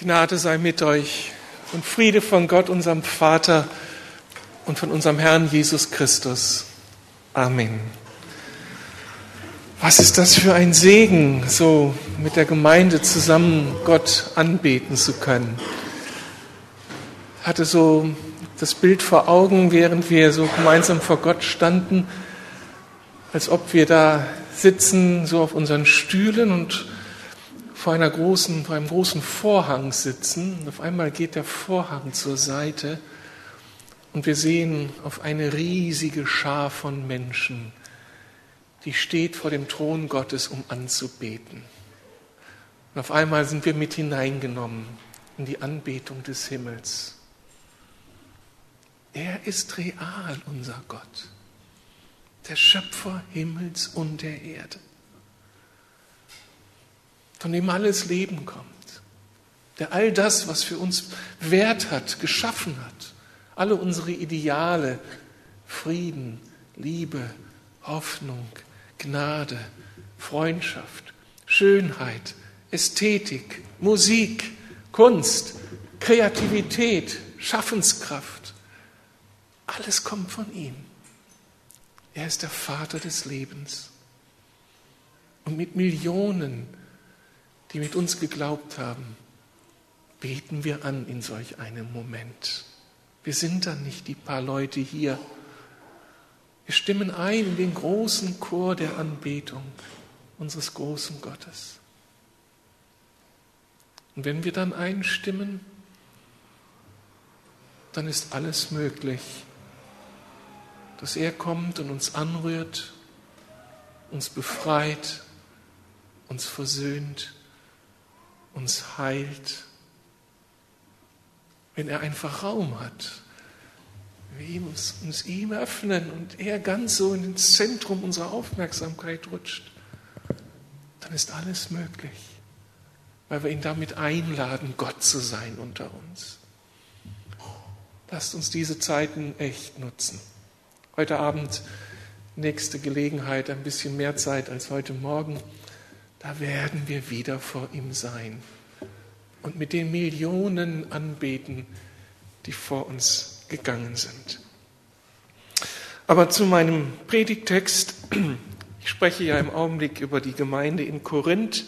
Gnade sei mit euch und Friede von Gott, unserem Vater und von unserem Herrn Jesus Christus. Amen. Was ist das für ein Segen, so mit der Gemeinde zusammen Gott anbeten zu können. Ich hatte so das Bild vor Augen, während wir so gemeinsam vor Gott standen, als ob wir da sitzen, so auf unseren Stühlen und vor, einer großen, vor einem großen Vorhang sitzen. Und auf einmal geht der Vorhang zur Seite und wir sehen auf eine riesige Schar von Menschen, die steht vor dem Thron Gottes, um anzubeten. Und auf einmal sind wir mit hineingenommen in die Anbetung des Himmels. Er ist real, unser Gott, der Schöpfer Himmels und der Erde von dem alles Leben kommt, der all das, was für uns Wert hat, geschaffen hat, alle unsere Ideale, Frieden, Liebe, Hoffnung, Gnade, Freundschaft, Schönheit, Ästhetik, Musik, Kunst, Kreativität, Schaffenskraft, alles kommt von ihm. Er ist der Vater des Lebens. Und mit Millionen die mit uns geglaubt haben, beten wir an in solch einem Moment. Wir sind dann nicht die paar Leute hier. Wir stimmen ein in den großen Chor der Anbetung unseres großen Gottes. Und wenn wir dann einstimmen, dann ist alles möglich, dass er kommt und uns anrührt, uns befreit, uns versöhnt uns heilt, wenn er einfach Raum hat. Wir uns, uns ihm öffnen und er ganz so ins Zentrum unserer Aufmerksamkeit rutscht, dann ist alles möglich, weil wir ihn damit einladen, Gott zu sein unter uns. Lasst uns diese Zeiten echt nutzen. Heute Abend, nächste Gelegenheit, ein bisschen mehr Zeit als heute Morgen da werden wir wieder vor ihm sein und mit den Millionen anbeten, die vor uns gegangen sind. Aber zu meinem Predigtext, ich spreche ja im Augenblick über die Gemeinde in Korinth,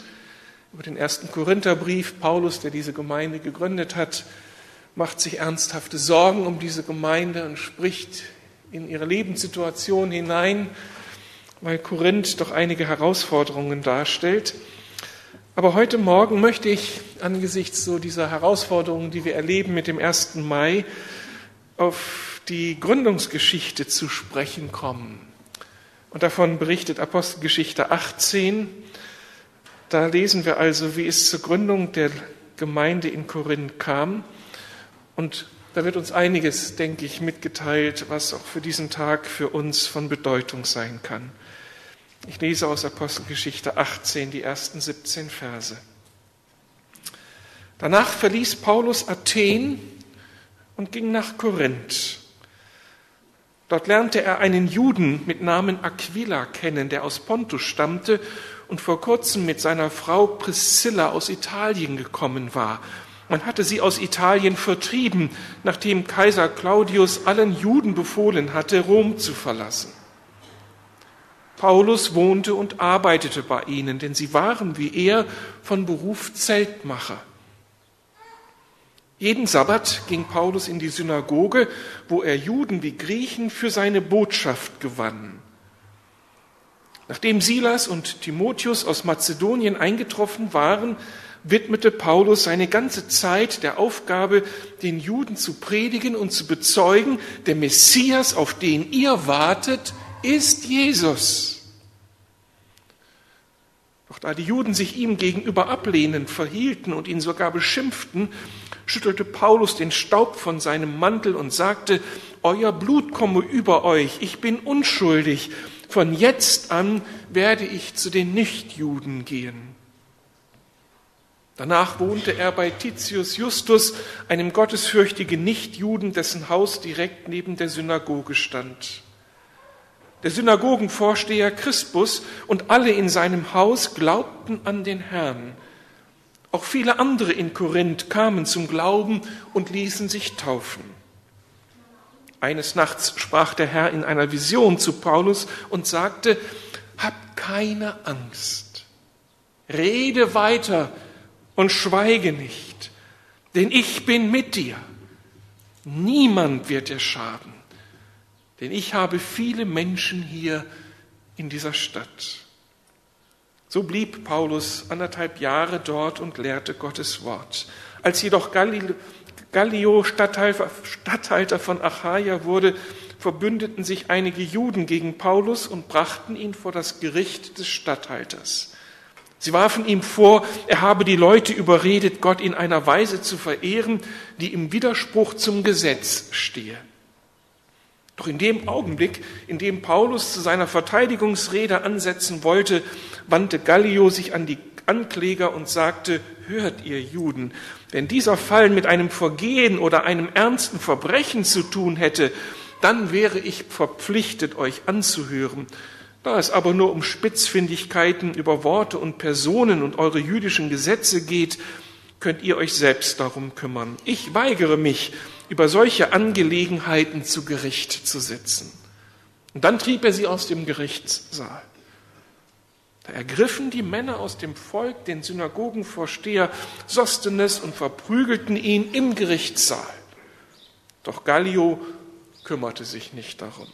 über den ersten Korintherbrief. Paulus, der diese Gemeinde gegründet hat, macht sich ernsthafte Sorgen um diese Gemeinde und spricht in ihre Lebenssituation hinein weil Korinth doch einige Herausforderungen darstellt. Aber heute Morgen möchte ich angesichts so dieser Herausforderungen, die wir erleben mit dem 1. Mai, auf die Gründungsgeschichte zu sprechen kommen. Und davon berichtet Apostelgeschichte 18. Da lesen wir also, wie es zur Gründung der Gemeinde in Korinth kam. Und da wird uns einiges, denke ich, mitgeteilt, was auch für diesen Tag für uns von Bedeutung sein kann. Ich lese aus Apostelgeschichte 18 die ersten 17 Verse. Danach verließ Paulus Athen und ging nach Korinth. Dort lernte er einen Juden mit Namen Aquila kennen, der aus Pontus stammte und vor kurzem mit seiner Frau Priscilla aus Italien gekommen war. Man hatte sie aus Italien vertrieben, nachdem Kaiser Claudius allen Juden befohlen hatte, Rom zu verlassen. Paulus wohnte und arbeitete bei ihnen, denn sie waren wie er von Beruf Zeltmacher. Jeden Sabbat ging Paulus in die Synagoge, wo er Juden wie Griechen für seine Botschaft gewann. Nachdem Silas und Timotheus aus Mazedonien eingetroffen waren, widmete Paulus seine ganze Zeit der Aufgabe, den Juden zu predigen und zu bezeugen, der Messias, auf den ihr wartet, ist Jesus. Da die Juden sich ihm gegenüber ablehnend verhielten und ihn sogar beschimpften, schüttelte Paulus den Staub von seinem Mantel und sagte, Euer Blut komme über euch, ich bin unschuldig, von jetzt an werde ich zu den Nichtjuden gehen. Danach wohnte er bei Titius Justus, einem gottesfürchtigen Nichtjuden, dessen Haus direkt neben der Synagoge stand. Der Synagogenvorsteher Crispus und alle in seinem Haus glaubten an den Herrn. Auch viele andere in Korinth kamen zum Glauben und ließen sich taufen. Eines Nachts sprach der Herr in einer Vision zu Paulus und sagte, Hab keine Angst, rede weiter und schweige nicht, denn ich bin mit dir. Niemand wird dir schaden, denn ich habe viele Menschen hier in dieser Stadt. So blieb Paulus anderthalb Jahre dort und lehrte Gottes Wort. Als jedoch Gallio Statthalter von Achaia wurde, verbündeten sich einige Juden gegen Paulus und brachten ihn vor das Gericht des Statthalters. Sie warfen ihm vor, er habe die Leute überredet, Gott in einer Weise zu verehren, die im Widerspruch zum Gesetz stehe. Doch in dem Augenblick, in dem Paulus zu seiner Verteidigungsrede ansetzen wollte, wandte Gallio sich an die Ankläger und sagte, hört ihr Juden, wenn dieser Fall mit einem Vergehen oder einem ernsten Verbrechen zu tun hätte, dann wäre ich verpflichtet, euch anzuhören. Da es aber nur um Spitzfindigkeiten über Worte und Personen und eure jüdischen Gesetze geht, könnt ihr euch selbst darum kümmern. Ich weigere mich, über solche Angelegenheiten zu Gericht zu sitzen. Und dann trieb er sie aus dem Gerichtssaal. Da ergriffen die Männer aus dem Volk den Synagogenvorsteher Sostenes und verprügelten ihn im Gerichtssaal. Doch Gallio kümmerte sich nicht darum.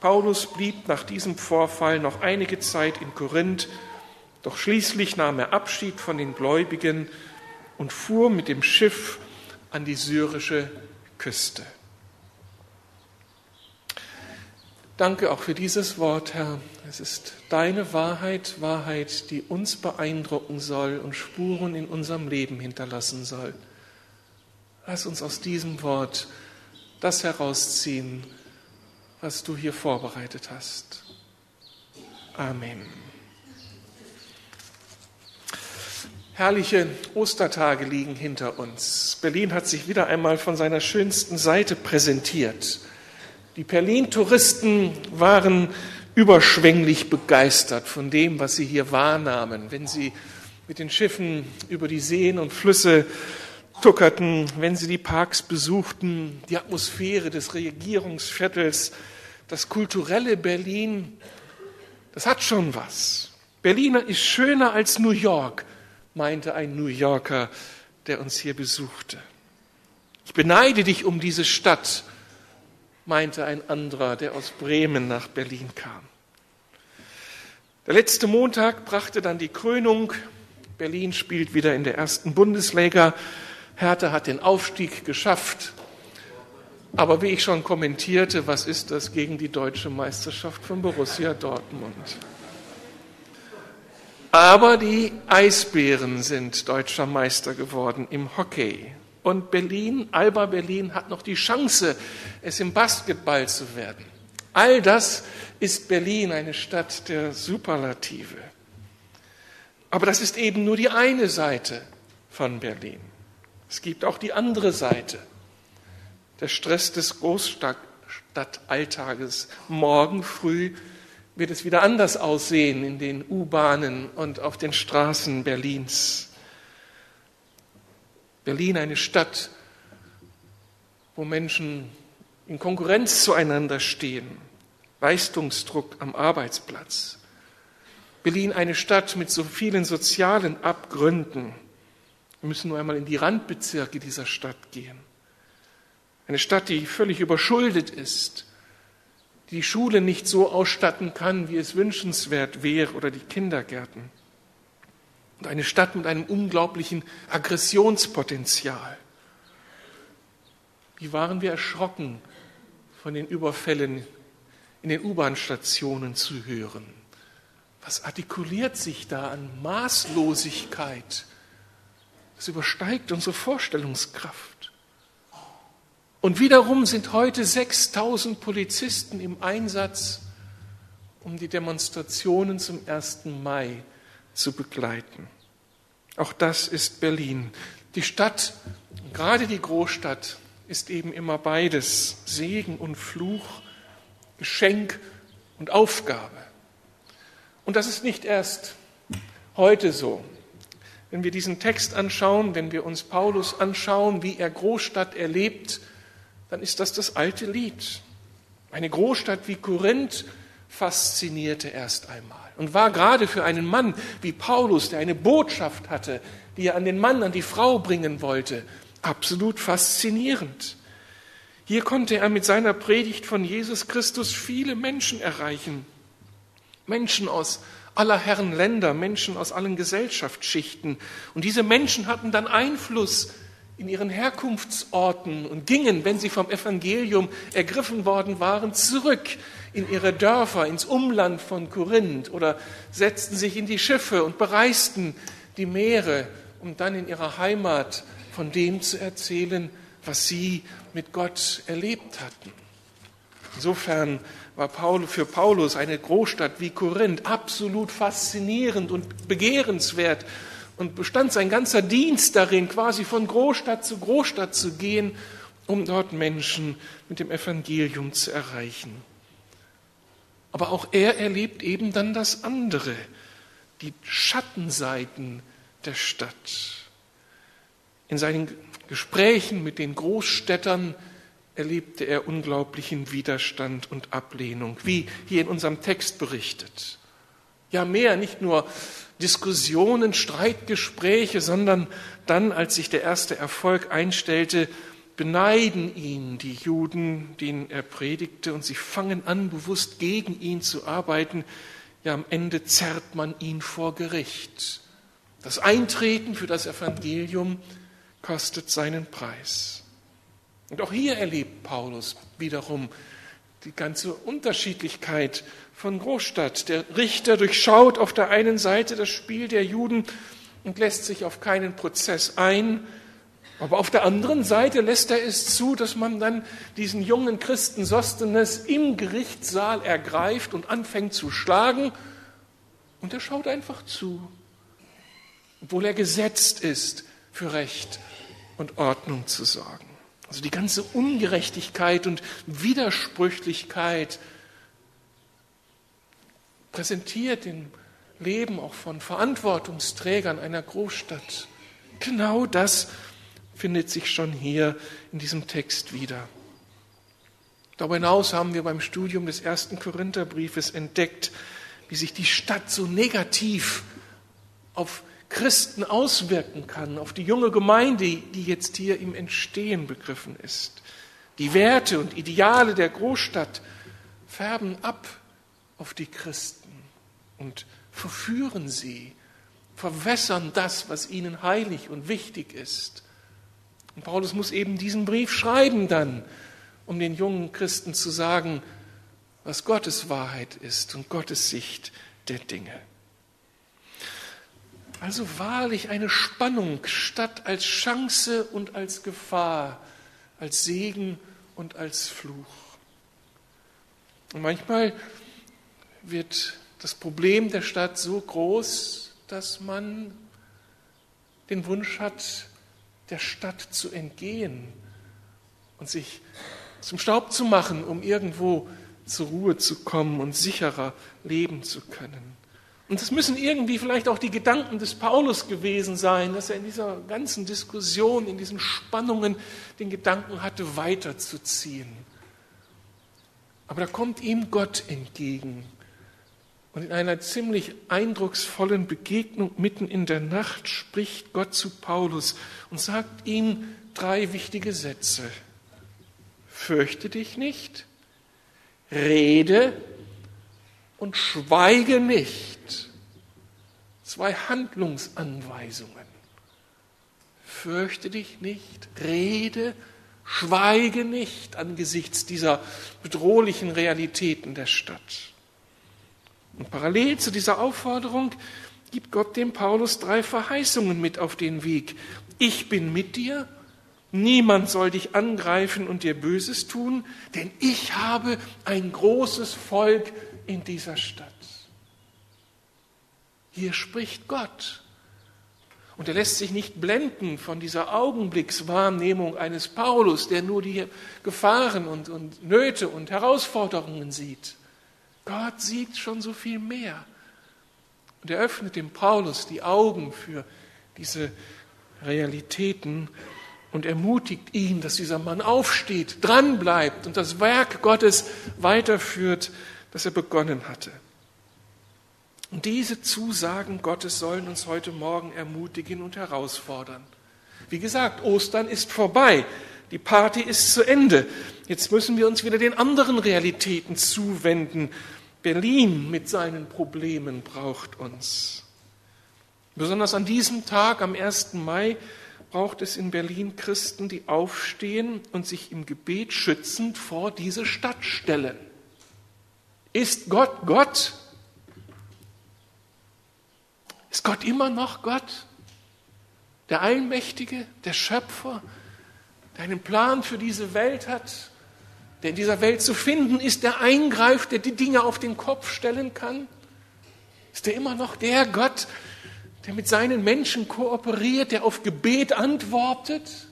Paulus blieb nach diesem Vorfall noch einige Zeit in Korinth, doch schließlich nahm er Abschied von den Gläubigen und fuhr mit dem Schiff an die syrische Küste. Danke auch für dieses Wort, Herr. Es ist deine Wahrheit, Wahrheit, die uns beeindrucken soll und Spuren in unserem Leben hinterlassen soll. Lass uns aus diesem Wort das herausziehen, was du hier vorbereitet hast. Amen. Herrliche Ostertage liegen hinter uns. Berlin hat sich wieder einmal von seiner schönsten Seite präsentiert. Die Berlin-Touristen waren überschwänglich begeistert von dem, was sie hier wahrnahmen, wenn sie mit den Schiffen über die Seen und Flüsse tuckerten, wenn sie die Parks besuchten, die Atmosphäre des Regierungsviertels, das kulturelle Berlin, das hat schon was. Berlin ist schöner als New York, meinte ein New Yorker, der uns hier besuchte. Ich beneide dich um diese Stadt, meinte ein anderer, der aus Bremen nach Berlin kam. Der letzte Montag brachte dann die Krönung. Berlin spielt wieder in der ersten Bundesliga. Hertha hat den Aufstieg geschafft. Aber wie ich schon kommentierte, was ist das gegen die deutsche Meisterschaft von Borussia Dortmund? Aber die Eisbären sind deutscher Meister geworden im Hockey. Und Berlin, Alba Berlin, hat noch die Chance, es im Basketball zu werden. All das ist Berlin, eine Stadt der Superlative. Aber das ist eben nur die eine Seite von Berlin. Es gibt auch die andere Seite. Der Stress des Großstadtalltages. Morgen früh wird es wieder anders aussehen in den U-Bahnen und auf den Straßen Berlins. Berlin eine Stadt, wo Menschen in Konkurrenz zueinander stehen, Leistungsdruck am Arbeitsplatz. Berlin eine Stadt mit so vielen sozialen Abgründen. Wir müssen nur einmal in die Randbezirke dieser Stadt gehen. Eine Stadt, die völlig überschuldet ist, die Schule nicht so ausstatten kann, wie es wünschenswert wäre, oder die Kindergärten. Und eine Stadt mit einem unglaublichen Aggressionspotenzial. Wie waren wir erschrocken, von den Überfällen in den U-Bahn-Stationen zu hören? Was artikuliert sich da an Maßlosigkeit? Das übersteigt unsere Vorstellungskraft. Und wiederum sind heute 6000 Polizisten im Einsatz, um die Demonstrationen zum 1. Mai zu begleiten. Auch das ist Berlin. Die Stadt, gerade die Großstadt, ist eben immer beides, Segen und Fluch, Geschenk und Aufgabe. Und das ist nicht erst heute so. Wenn wir diesen Text anschauen, wenn wir uns Paulus anschauen, wie er Großstadt erlebt, dann ist das das alte Lied. Eine Großstadt wie Korinth faszinierte erst einmal und war gerade für einen Mann wie Paulus, der eine Botschaft hatte, die er an den Mann, an die Frau bringen wollte, absolut faszinierend. Hier konnte er mit seiner Predigt von Jesus Christus viele Menschen erreichen. Menschen aus aller Herren Länder, Menschen aus allen Gesellschaftsschichten. Und diese Menschen hatten dann Einfluss in ihren Herkunftsorten und gingen, wenn sie vom Evangelium ergriffen worden waren, zurück in ihre Dörfer, ins Umland von Korinth oder setzten sich in die Schiffe und bereisten die Meere, um dann in ihrer Heimat von dem zu erzählen, was sie mit Gott erlebt hatten. Insofern war für Paulus eine Großstadt wie Korinth absolut faszinierend und begehrenswert und bestand sein ganzer Dienst darin, quasi von Großstadt zu Großstadt zu gehen, um dort Menschen mit dem Evangelium zu erreichen. Aber auch er erlebt eben dann das andere, die Schattenseiten der Stadt. In seinen Gesprächen mit den Großstädtern erlebte er unglaublichen Widerstand und Ablehnung, wie hier in unserem Text berichtet. Ja, mehr, nicht nur Diskussionen, Streitgespräche, sondern dann, als sich der erste Erfolg einstellte, beneiden ihn die Juden, denen er predigte, und sie fangen an, bewusst gegen ihn zu arbeiten. Ja, am Ende zerrt man ihn vor Gericht. Das Eintreten für das Evangelium kostet seinen Preis. Und auch hier erlebt Paulus wiederum die ganze Unterschiedlichkeit von Großstadt. Der Richter durchschaut auf der einen Seite das Spiel der Juden und lässt sich auf keinen Prozess ein, aber auf der anderen Seite lässt er es zu, dass man dann diesen jungen Christen Sostenes im Gerichtssaal ergreift und anfängt zu schlagen. Und er schaut einfach zu, obwohl er gesetzt ist, für Recht und Ordnung zu sorgen. Also die ganze Ungerechtigkeit und Widersprüchlichkeit präsentiert im Leben auch von Verantwortungsträgern einer Großstadt. Genau das findet sich schon hier in diesem Text wieder. Darüber hinaus haben wir beim Studium des ersten Korintherbriefes entdeckt, wie sich die Stadt so negativ auf Christen auswirken kann, auf die junge Gemeinde, die jetzt hier im Entstehen begriffen ist. Die Werte und Ideale der Großstadt färben ab auf die Christen und verführen sie, verwässern das, was ihnen heilig und wichtig ist. Und Paulus muss eben diesen Brief schreiben dann, um den jungen Christen zu sagen, was Gottes Wahrheit ist und Gottes Sicht der Dinge. Also wahrlich eine Spannung statt als Chance und als Gefahr, als Segen und als Fluch. Und manchmal wird das Problem der Stadt so groß, dass man den Wunsch hat, der Stadt zu entgehen und sich zum Staub zu machen, um irgendwo zur Ruhe zu kommen und sicherer leben zu können. Und es müssen irgendwie vielleicht auch die Gedanken des Paulus gewesen sein, dass er in dieser ganzen Diskussion, in diesen Spannungen den Gedanken hatte, weiterzuziehen. Aber da kommt ihm Gott entgegen und in einer ziemlich eindrucksvollen Begegnung mitten in der Nacht spricht Gott zu Paulus und sagt ihm drei wichtige Sätze. Fürchte dich nicht, rede und schweige nicht. Zwei Handlungsanweisungen. Fürchte dich nicht, rede, schweige nicht angesichts dieser bedrohlichen Realitäten der Stadt. Und parallel zu dieser Aufforderung gibt Gott dem Paulus drei Verheißungen mit auf den Weg. Ich bin mit dir, niemand soll dich angreifen und dir Böses tun, denn ich habe ein großes Volk in dieser Stadt. Hier spricht Gott. Und er lässt sich nicht blenden von dieser Augenblickswahrnehmung eines Paulus, der nur die Gefahren und, und Nöte und Herausforderungen sieht. Gott sieht schon so viel mehr. Und er öffnet dem Paulus die Augen für diese Realitäten und ermutigt ihn, dass dieser Mann aufsteht, dranbleibt und das Werk Gottes weiterführt, das er begonnen hatte. Und diese Zusagen Gottes sollen uns heute Morgen ermutigen und herausfordern. Wie gesagt, Ostern ist vorbei. Die Party ist zu Ende. Jetzt müssen wir uns wieder den anderen Realitäten zuwenden. Berlin mit seinen Problemen braucht uns. Besonders an diesem Tag, am 1. Mai, braucht es in Berlin Christen, die aufstehen und sich im Gebet schützend vor diese Stadt stellen. Ist Gott Gott? Ist Gott immer noch Gott? Der Allmächtige, der Schöpfer, der einen Plan für diese Welt hat, der in dieser Welt zu finden ist, der eingreift, der die Dinge auf den Kopf stellen kann? Ist er immer noch der Gott, der mit seinen Menschen kooperiert, der auf Gebet antwortet?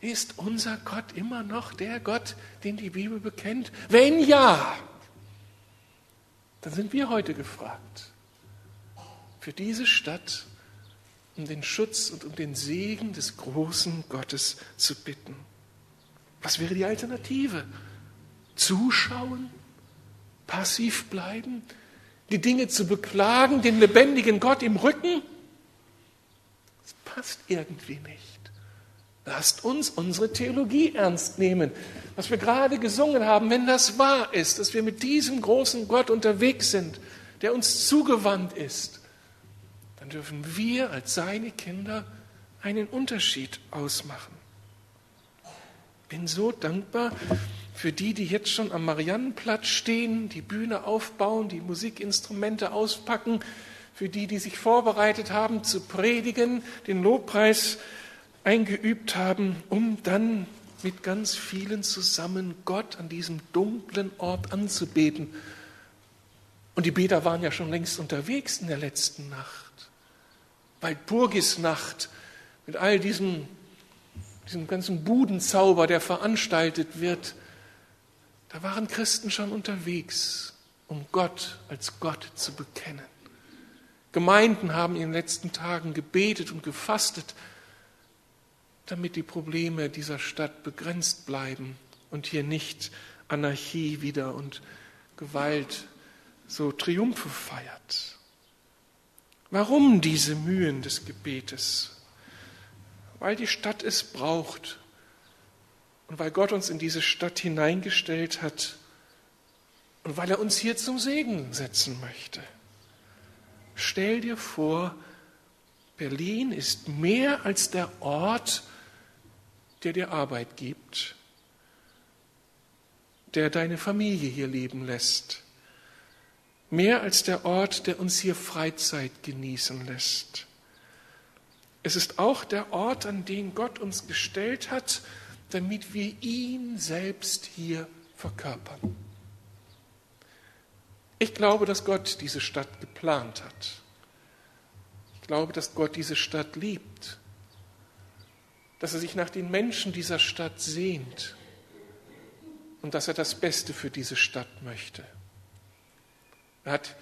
Ist unser Gott immer noch der Gott, den die Bibel bekennt? Wenn ja, dann sind wir heute gefragt, für diese Stadt um den Schutz und um den Segen des großen Gottes zu bitten. Was wäre die Alternative? Zuschauen? Passiv bleiben? Die Dinge zu beklagen, den lebendigen Gott im Rücken? Das passt irgendwie nicht. Lasst uns unsere Theologie ernst nehmen. Was wir gerade gesungen haben, wenn das wahr ist, dass wir mit diesem großen Gott unterwegs sind, der uns zugewandt ist, dann dürfen wir als seine Kinder einen Unterschied ausmachen bin so dankbar für die, die jetzt schon am Mariannenplatz stehen, die Bühne aufbauen, die Musikinstrumente auspacken, für die, die sich vorbereitet haben zu predigen, den Lobpreis eingeübt haben, um dann mit ganz vielen zusammen Gott an diesem dunklen Ort anzubeten. Und die Beter waren ja schon längst unterwegs in der letzten Nacht. Waldburgisnacht mit all diesen diesem ganzen Budenzauber, der veranstaltet wird, da waren Christen schon unterwegs, um Gott als Gott zu bekennen. Gemeinden haben in den letzten Tagen gebetet und gefastet, damit die Probleme dieser Stadt begrenzt bleiben und hier nicht Anarchie wieder und Gewalt so Triumphe feiert. Warum diese Mühen des Gebetes? weil die Stadt es braucht und weil Gott uns in diese Stadt hineingestellt hat und weil er uns hier zum Segen setzen möchte. Stell dir vor, Berlin ist mehr als der Ort, der dir Arbeit gibt, der deine Familie hier leben lässt, mehr als der Ort, der uns hier Freizeit genießen lässt. Es ist auch der Ort, an den Gott uns gestellt hat, damit wir ihn selbst hier verkörpern. Ich glaube, dass Gott diese Stadt geplant hat. Ich glaube, dass Gott diese Stadt liebt, dass er sich nach den Menschen dieser Stadt sehnt und dass er das Beste für diese Stadt möchte. Er hat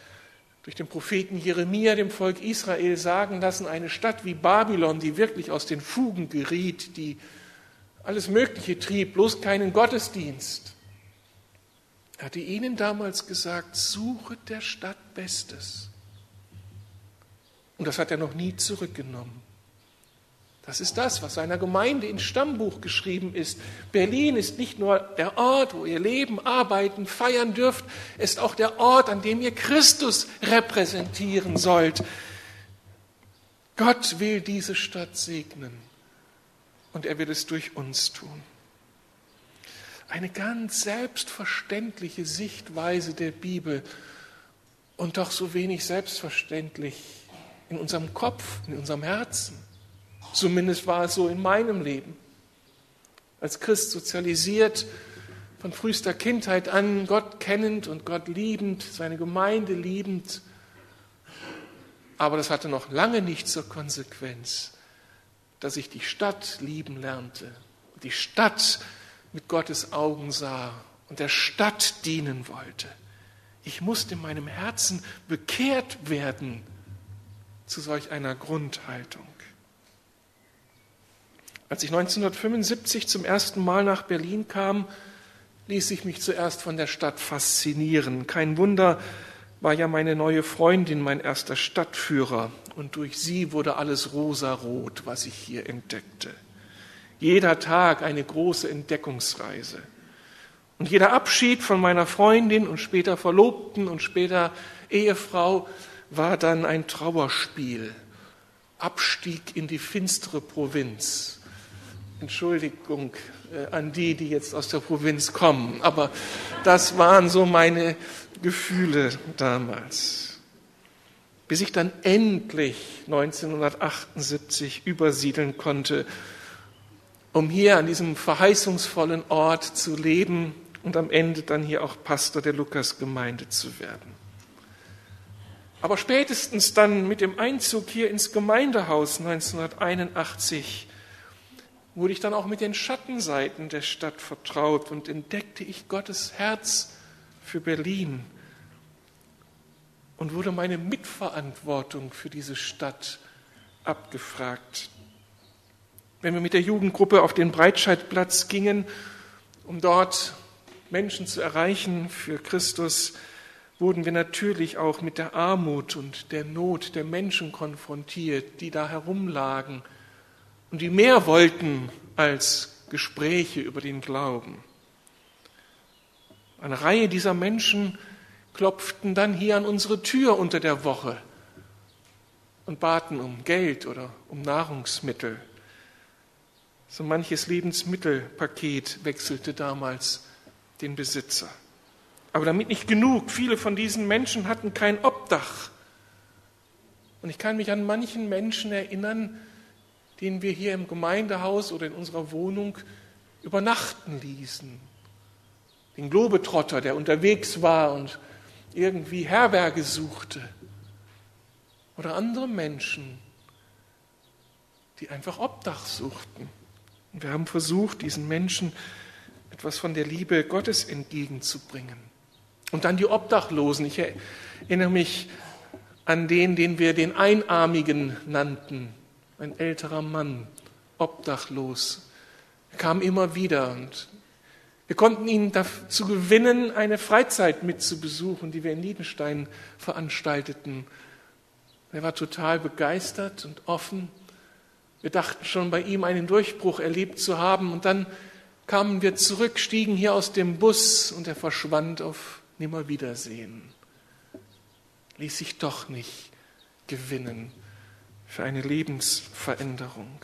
durch den Propheten Jeremia dem Volk Israel sagen lassen, eine Stadt wie Babylon, die wirklich aus den Fugen geriet, die alles Mögliche trieb, bloß keinen Gottesdienst. Er hatte ihnen damals gesagt, suche der Stadt Bestes. Und das hat er noch nie zurückgenommen. Das ist das, was seiner Gemeinde ins Stammbuch geschrieben ist. Berlin ist nicht nur der Ort, wo ihr leben, arbeiten, feiern dürft, ist auch der Ort, an dem ihr Christus repräsentieren sollt. Gott will diese Stadt segnen und er wird es durch uns tun. Eine ganz selbstverständliche Sichtweise der Bibel und doch so wenig selbstverständlich in unserem Kopf, in unserem Herzen. Zumindest war es so in meinem Leben. Als Christ sozialisiert, von frühester Kindheit an, Gott kennend und Gott liebend, seine Gemeinde liebend. Aber das hatte noch lange nicht zur Konsequenz, dass ich die Stadt lieben lernte, die Stadt mit Gottes Augen sah und der Stadt dienen wollte. Ich musste in meinem Herzen bekehrt werden zu solch einer Grundhaltung. Als ich 1975 zum ersten Mal nach Berlin kam, ließ ich mich zuerst von der Stadt faszinieren. Kein Wunder, war ja meine neue Freundin mein erster Stadtführer und durch sie wurde alles rosarot, was ich hier entdeckte. Jeder Tag eine große Entdeckungsreise. Und jeder Abschied von meiner Freundin und später Verlobten und später Ehefrau war dann ein Trauerspiel. Abstieg in die finstere Provinz. Entschuldigung äh, an die, die jetzt aus der Provinz kommen, aber das waren so meine Gefühle damals. Bis ich dann endlich 1978 übersiedeln konnte, um hier an diesem verheißungsvollen Ort zu leben und am Ende dann hier auch Pastor der Lukasgemeinde zu werden. Aber spätestens dann mit dem Einzug hier ins Gemeindehaus 1981 wurde ich dann auch mit den Schattenseiten der Stadt vertraut und entdeckte ich Gottes Herz für Berlin und wurde meine Mitverantwortung für diese Stadt abgefragt. Wenn wir mit der Jugendgruppe auf den Breitscheidplatz gingen, um dort Menschen zu erreichen für Christus, wurden wir natürlich auch mit der Armut und der Not der Menschen konfrontiert, die da herumlagen und die mehr wollten als Gespräche über den Glauben. Eine Reihe dieser Menschen klopften dann hier an unsere Tür unter der Woche und baten um Geld oder um Nahrungsmittel. So manches Lebensmittelpaket wechselte damals den Besitzer. Aber damit nicht genug, viele von diesen Menschen hatten kein Obdach. Und ich kann mich an manchen Menschen erinnern, den wir hier im Gemeindehaus oder in unserer Wohnung übernachten ließen. Den Globetrotter, der unterwegs war und irgendwie Herberge suchte. Oder andere Menschen, die einfach Obdach suchten. Und wir haben versucht, diesen Menschen etwas von der Liebe Gottes entgegenzubringen. Und dann die Obdachlosen. Ich erinnere mich an den, den wir den Einarmigen nannten, ein älterer Mann, obdachlos. Er kam immer wieder und wir konnten ihn dazu gewinnen, eine Freizeit mitzubesuchen, die wir in Niedenstein veranstalteten. Er war total begeistert und offen. Wir dachten schon bei ihm einen Durchbruch erlebt zu haben und dann kamen wir zurück, stiegen hier aus dem Bus und er verschwand auf Nimmerwiedersehen. Ließ sich doch nicht gewinnen für eine Lebensveränderung.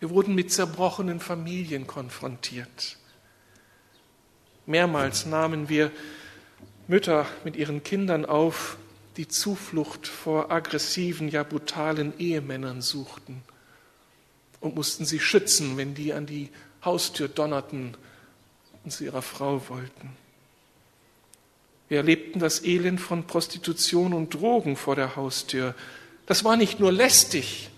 Wir wurden mit zerbrochenen Familien konfrontiert. Mehrmals nahmen wir Mütter mit ihren Kindern auf, die Zuflucht vor aggressiven, ja brutalen Ehemännern suchten und mussten sie schützen, wenn die an die Haustür donnerten und zu ihrer Frau wollten. Wir erlebten das Elend von Prostitution und Drogen vor der Haustür. Das war nicht nur lästig,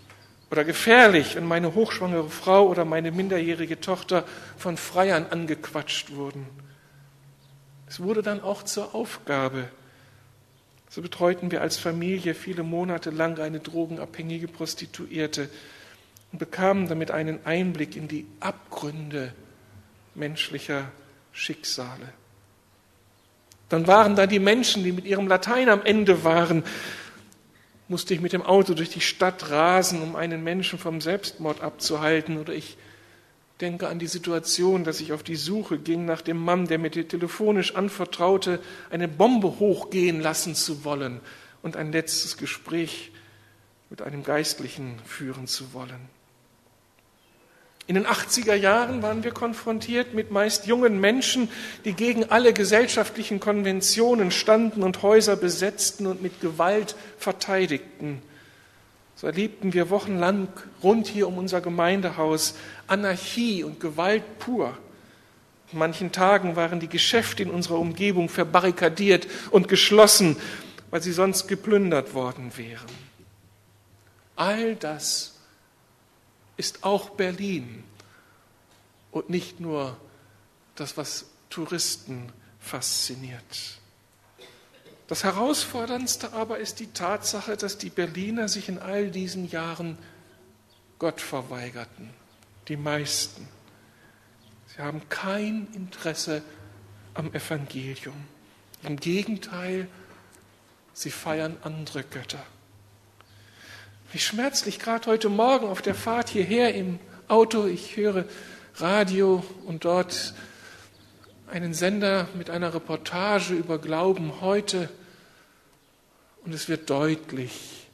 oder gefährlich, wenn meine hochschwangere Frau oder meine minderjährige Tochter von Freiern angequatscht wurden. Es wurde dann auch zur Aufgabe. So betreuten wir als Familie viele Monate lang eine drogenabhängige Prostituierte und bekamen damit einen Einblick in die Abgründe menschlicher Schicksale. Dann waren da die Menschen, die mit ihrem Latein am Ende waren, musste ich mit dem Auto durch die Stadt rasen, um einen Menschen vom Selbstmord abzuhalten. Oder ich denke an die Situation, dass ich auf die Suche ging nach dem Mann, der mir telefonisch anvertraute, eine Bombe hochgehen lassen zu wollen und ein letztes Gespräch mit einem Geistlichen führen zu wollen. In den 80er Jahren waren wir konfrontiert mit meist jungen Menschen, die gegen alle gesellschaftlichen Konventionen standen und Häuser besetzten und mit Gewalt verteidigten. So erlebten wir wochenlang rund hier um unser Gemeindehaus Anarchie und Gewalt pur. An manchen Tagen waren die Geschäfte in unserer Umgebung verbarrikadiert und geschlossen, weil sie sonst geplündert worden wären. All das ist auch Berlin und nicht nur das, was Touristen fasziniert. Das Herausforderndste aber ist die Tatsache, dass die Berliner sich in all diesen Jahren Gott verweigerten. Die meisten. Sie haben kein Interesse am Evangelium. Im Gegenteil, sie feiern andere Götter. Wie schmerzlich gerade heute Morgen auf der Fahrt hierher im Auto, ich höre Radio und dort einen Sender mit einer Reportage über Glauben heute und es wird deutlich,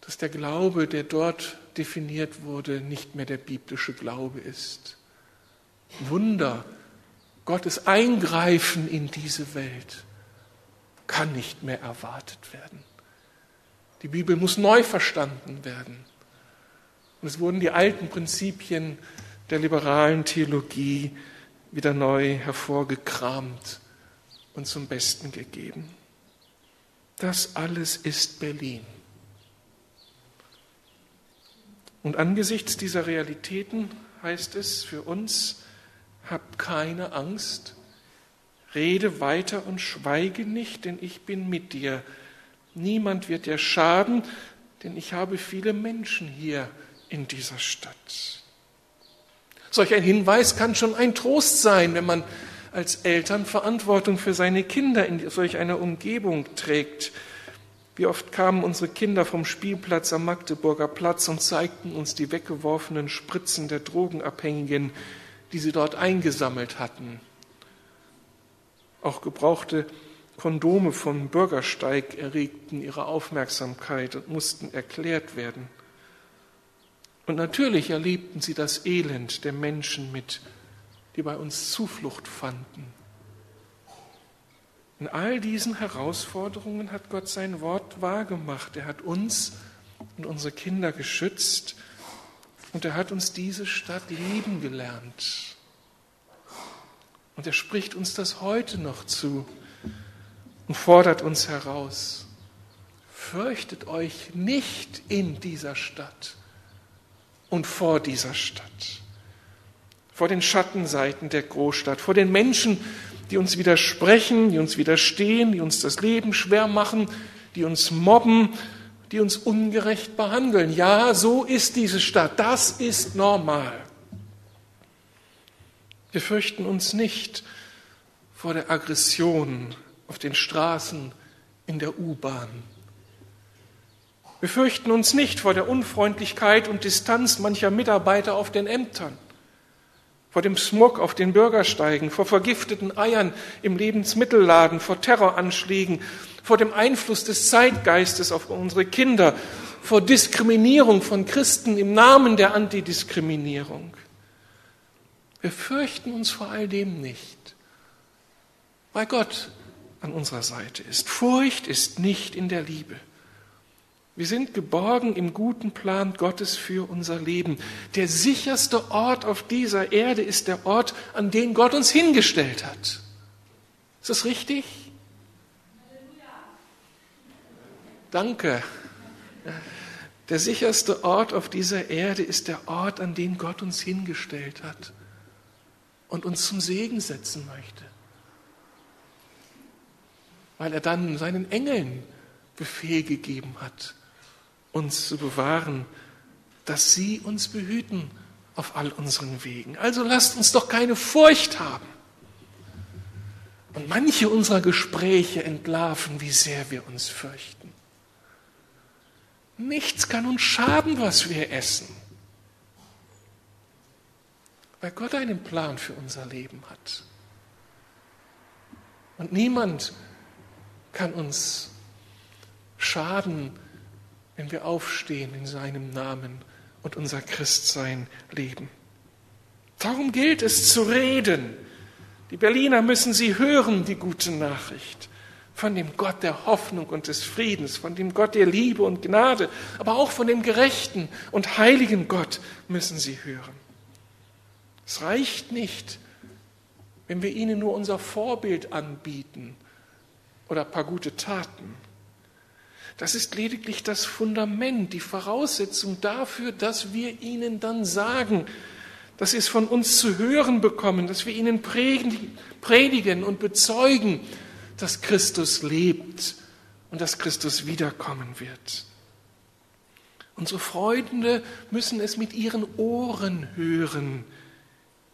dass der Glaube, der dort definiert wurde, nicht mehr der biblische Glaube ist. Wunder, Gottes Eingreifen in diese Welt kann nicht mehr erwartet werden. Die Bibel muss neu verstanden werden. Und es wurden die alten Prinzipien der liberalen Theologie wieder neu hervorgekramt und zum Besten gegeben. Das alles ist Berlin. Und angesichts dieser Realitäten heißt es für uns, hab keine Angst, rede weiter und schweige nicht, denn ich bin mit dir. Niemand wird dir schaden, denn ich habe viele Menschen hier in dieser Stadt. Solch ein Hinweis kann schon ein Trost sein, wenn man als Eltern Verantwortung für seine Kinder in solch einer Umgebung trägt. Wie oft kamen unsere Kinder vom Spielplatz am Magdeburger Platz und zeigten uns die weggeworfenen Spritzen der Drogenabhängigen, die sie dort eingesammelt hatten. Auch gebrauchte Kondome vom Bürgersteig erregten ihre Aufmerksamkeit und mussten erklärt werden. Und natürlich erlebten sie das Elend der Menschen mit die bei uns Zuflucht fanden. In all diesen Herausforderungen hat Gott sein Wort wahrgemacht. Er hat uns und unsere Kinder geschützt und er hat uns diese Stadt lieben gelernt. Und er spricht uns das heute noch zu und fordert uns heraus. Fürchtet euch nicht in dieser Stadt und vor dieser Stadt vor den Schattenseiten der Großstadt, vor den Menschen, die uns widersprechen, die uns widerstehen, die uns das Leben schwer machen, die uns mobben, die uns ungerecht behandeln. Ja, so ist diese Stadt, das ist normal. Wir fürchten uns nicht vor der Aggression auf den Straßen, in der U-Bahn. Wir fürchten uns nicht vor der Unfreundlichkeit und Distanz mancher Mitarbeiter auf den Ämtern vor dem Smog auf den Bürgersteigen, vor vergifteten Eiern im Lebensmittelladen, vor Terroranschlägen, vor dem Einfluss des Zeitgeistes auf unsere Kinder, vor Diskriminierung von Christen im Namen der Antidiskriminierung. Wir fürchten uns vor all dem nicht, weil Gott an unserer Seite ist. Furcht ist nicht in der Liebe. Wir sind geborgen im guten Plan Gottes für unser Leben. Der sicherste Ort auf dieser Erde ist der Ort, an den Gott uns hingestellt hat. Ist das richtig? Danke. Der sicherste Ort auf dieser Erde ist der Ort, an den Gott uns hingestellt hat und uns zum Segen setzen möchte. Weil er dann seinen Engeln Befehl gegeben hat, uns zu bewahren, dass sie uns behüten auf all unseren Wegen. Also lasst uns doch keine Furcht haben. Und manche unserer Gespräche entlarven, wie sehr wir uns fürchten. Nichts kann uns schaden, was wir essen, weil Gott einen Plan für unser Leben hat. Und niemand kann uns schaden, wenn wir aufstehen in seinem Namen und unser Christsein leben. Darum gilt es zu reden. Die Berliner müssen sie hören, die gute Nachricht von dem Gott der Hoffnung und des Friedens, von dem Gott der Liebe und Gnade, aber auch von dem gerechten und heiligen Gott müssen sie hören. Es reicht nicht, wenn wir ihnen nur unser Vorbild anbieten oder ein paar gute Taten. Das ist lediglich das Fundament, die Voraussetzung dafür, dass wir ihnen dann sagen, dass sie es von uns zu hören bekommen, dass wir ihnen predigen und bezeugen, dass Christus lebt und dass Christus wiederkommen wird. Unsere Freunde müssen es mit ihren Ohren hören.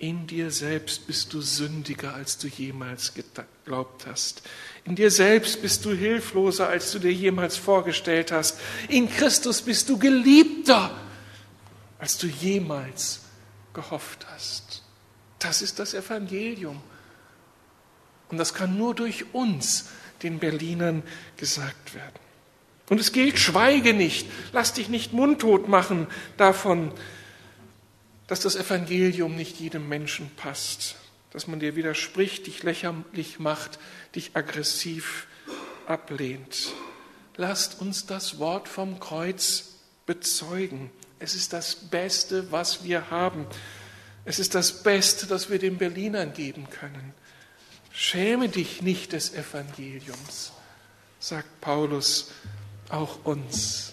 In dir selbst bist du sündiger, als du jemals geglaubt hast. In dir selbst bist du hilfloser, als du dir jemals vorgestellt hast. In Christus bist du geliebter, als du jemals gehofft hast. Das ist das Evangelium. Und das kann nur durch uns, den Berlinern, gesagt werden. Und es gilt, schweige nicht, lass dich nicht mundtot machen davon, dass das Evangelium nicht jedem Menschen passt, dass man dir widerspricht, dich lächerlich macht, dich aggressiv ablehnt. Lasst uns das Wort vom Kreuz bezeugen. Es ist das Beste, was wir haben. Es ist das Beste, das wir den Berlinern geben können. Schäme dich nicht des Evangeliums, sagt Paulus auch uns.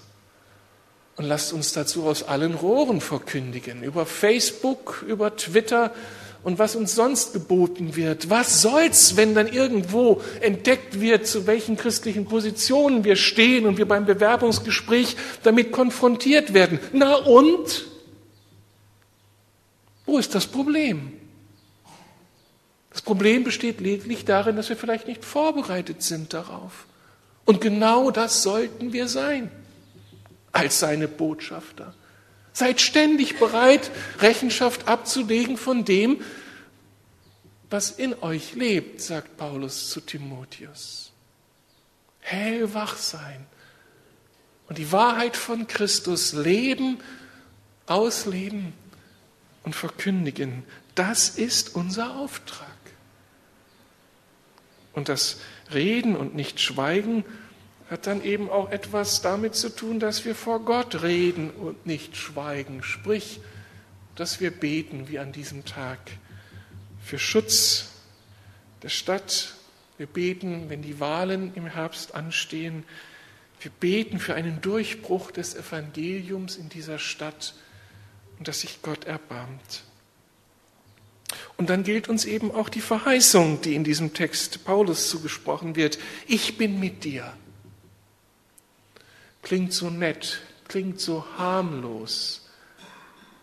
Und lasst uns dazu aus allen Rohren verkündigen, über Facebook, über Twitter und was uns sonst geboten wird. Was soll's, wenn dann irgendwo entdeckt wird, zu welchen christlichen Positionen wir stehen und wir beim Bewerbungsgespräch damit konfrontiert werden? Na und? Wo ist das Problem? Das Problem besteht lediglich darin, dass wir vielleicht nicht vorbereitet sind darauf. Und genau das sollten wir sein als seine Botschafter. Seid ständig bereit, Rechenschaft abzulegen von dem, was in euch lebt, sagt Paulus zu Timotheus. Hellwach sein und die Wahrheit von Christus leben, ausleben und verkündigen. Das ist unser Auftrag. Und das Reden und nicht Schweigen hat dann eben auch etwas damit zu tun, dass wir vor Gott reden und nicht schweigen. Sprich, dass wir beten wie an diesem Tag für Schutz der Stadt. Wir beten, wenn die Wahlen im Herbst anstehen. Wir beten für einen Durchbruch des Evangeliums in dieser Stadt und dass sich Gott erbarmt. Und dann gilt uns eben auch die Verheißung, die in diesem Text Paulus zugesprochen wird. Ich bin mit dir. Klingt so nett, klingt so harmlos.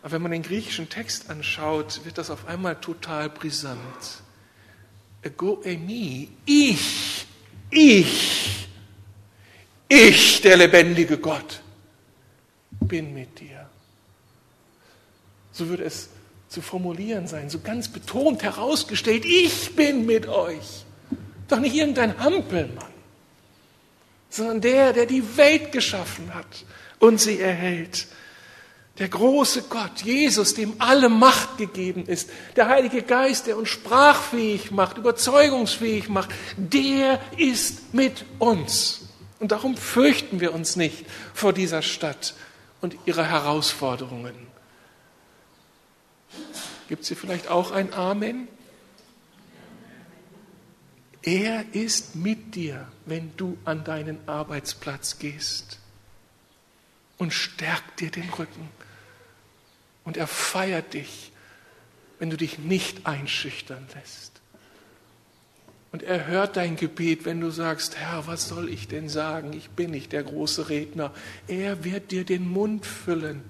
Aber wenn man den griechischen Text anschaut, wird das auf einmal total brisant. Ego emi, ich, ich, ich, der lebendige Gott, bin mit dir. So würde es zu formulieren sein, so ganz betont herausgestellt, ich bin mit euch. Doch nicht irgendein Hampelmann, sondern der, der die Welt geschaffen hat und sie erhält. Der große Gott, Jesus, dem alle Macht gegeben ist, der Heilige Geist, der uns sprachfähig macht, überzeugungsfähig macht, der ist mit uns. Und darum fürchten wir uns nicht vor dieser Stadt und ihrer Herausforderungen. Gibt es hier vielleicht auch ein Amen? Er ist mit dir, wenn du an deinen Arbeitsplatz gehst und stärkt dir den Rücken. Und er feiert dich, wenn du dich nicht einschüchtern lässt. Und er hört dein Gebet, wenn du sagst, Herr, was soll ich denn sagen? Ich bin nicht der große Redner. Er wird dir den Mund füllen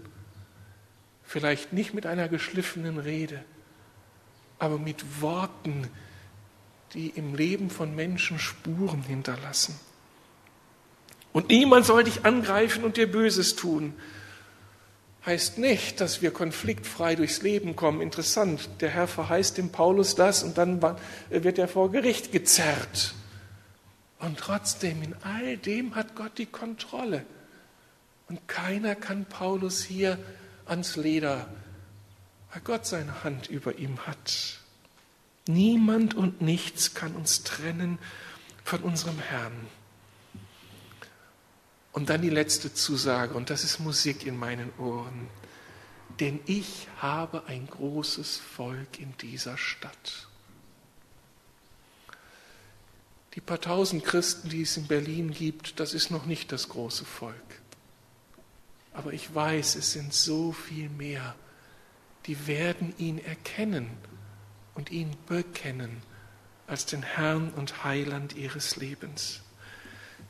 Vielleicht nicht mit einer geschliffenen Rede, aber mit Worten, die im Leben von Menschen Spuren hinterlassen. Und niemand soll dich angreifen und dir Böses tun. Heißt nicht, dass wir konfliktfrei durchs Leben kommen. Interessant, der Herr verheißt dem Paulus das und dann wird er vor Gericht gezerrt. Und trotzdem, in all dem hat Gott die Kontrolle. Und keiner kann Paulus hier ans Leder, weil Gott seine Hand über ihm hat. Niemand und nichts kann uns trennen von unserem Herrn. Und dann die letzte Zusage, und das ist Musik in meinen Ohren. Denn ich habe ein großes Volk in dieser Stadt. Die paar tausend Christen, die es in Berlin gibt, das ist noch nicht das große Volk. Aber ich weiß, es sind so viel mehr, die werden ihn erkennen und ihn bekennen als den Herrn und Heiland ihres Lebens.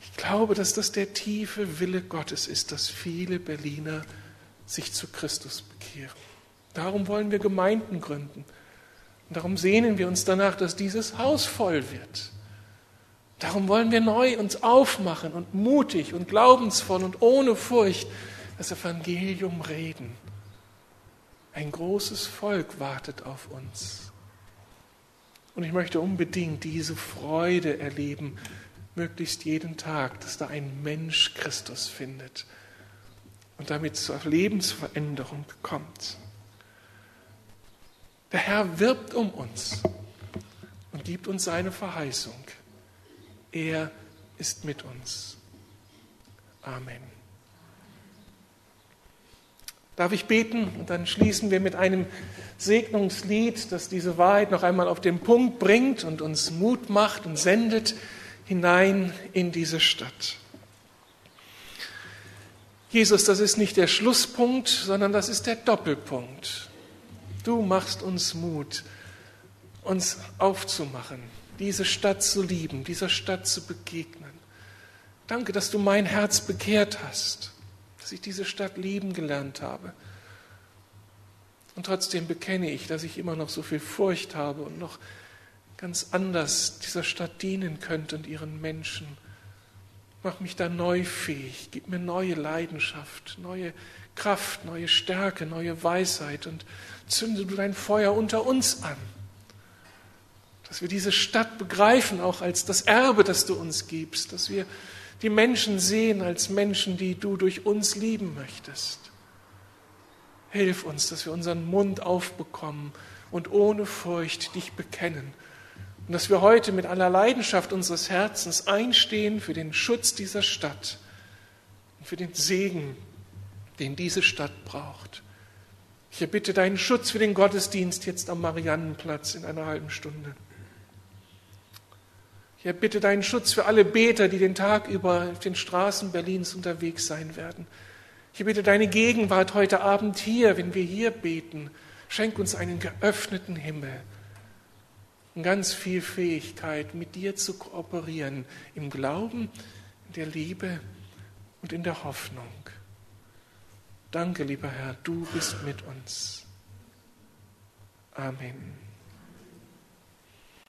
Ich glaube, dass das der tiefe Wille Gottes ist, dass viele Berliner sich zu Christus bekehren. Darum wollen wir Gemeinden gründen. Und darum sehnen wir uns danach, dass dieses Haus voll wird. Darum wollen wir neu uns aufmachen und mutig und glaubensvoll und ohne Furcht das Evangelium reden. Ein großes Volk wartet auf uns. Und ich möchte unbedingt diese Freude erleben, möglichst jeden Tag, dass da ein Mensch Christus findet und damit zur Lebensveränderung kommt. Der Herr wirbt um uns und gibt uns seine Verheißung. Er ist mit uns. Amen. Darf ich beten? Und dann schließen wir mit einem Segnungslied, das diese Wahrheit noch einmal auf den Punkt bringt und uns Mut macht und sendet hinein in diese Stadt. Jesus, das ist nicht der Schlusspunkt, sondern das ist der Doppelpunkt. Du machst uns Mut, uns aufzumachen, diese Stadt zu lieben, dieser Stadt zu begegnen. Danke, dass du mein Herz bekehrt hast dass ich diese Stadt lieben gelernt habe. Und trotzdem bekenne ich, dass ich immer noch so viel Furcht habe und noch ganz anders dieser Stadt dienen könnte und ihren Menschen. Mach mich da neu fähig, gib mir neue Leidenschaft, neue Kraft, neue Stärke, neue Weisheit und zünde du dein Feuer unter uns an. Dass wir diese Stadt begreifen, auch als das Erbe, das du uns gibst, dass wir die Menschen sehen als Menschen, die du durch uns lieben möchtest. Hilf uns, dass wir unseren Mund aufbekommen und ohne Furcht dich bekennen. Und dass wir heute mit aller Leidenschaft unseres Herzens einstehen für den Schutz dieser Stadt und für den Segen, den diese Stadt braucht. Ich erbitte deinen Schutz für den Gottesdienst jetzt am Mariannenplatz in einer halben Stunde. Ich erbitte deinen Schutz für alle Beter, die den Tag über auf den Straßen Berlins unterwegs sein werden. Ich bitte deine Gegenwart heute Abend hier, wenn wir hier beten. Schenk uns einen geöffneten Himmel und ganz viel Fähigkeit, mit dir zu kooperieren, im Glauben, in der Liebe und in der Hoffnung. Danke, lieber Herr, du bist mit uns. Amen.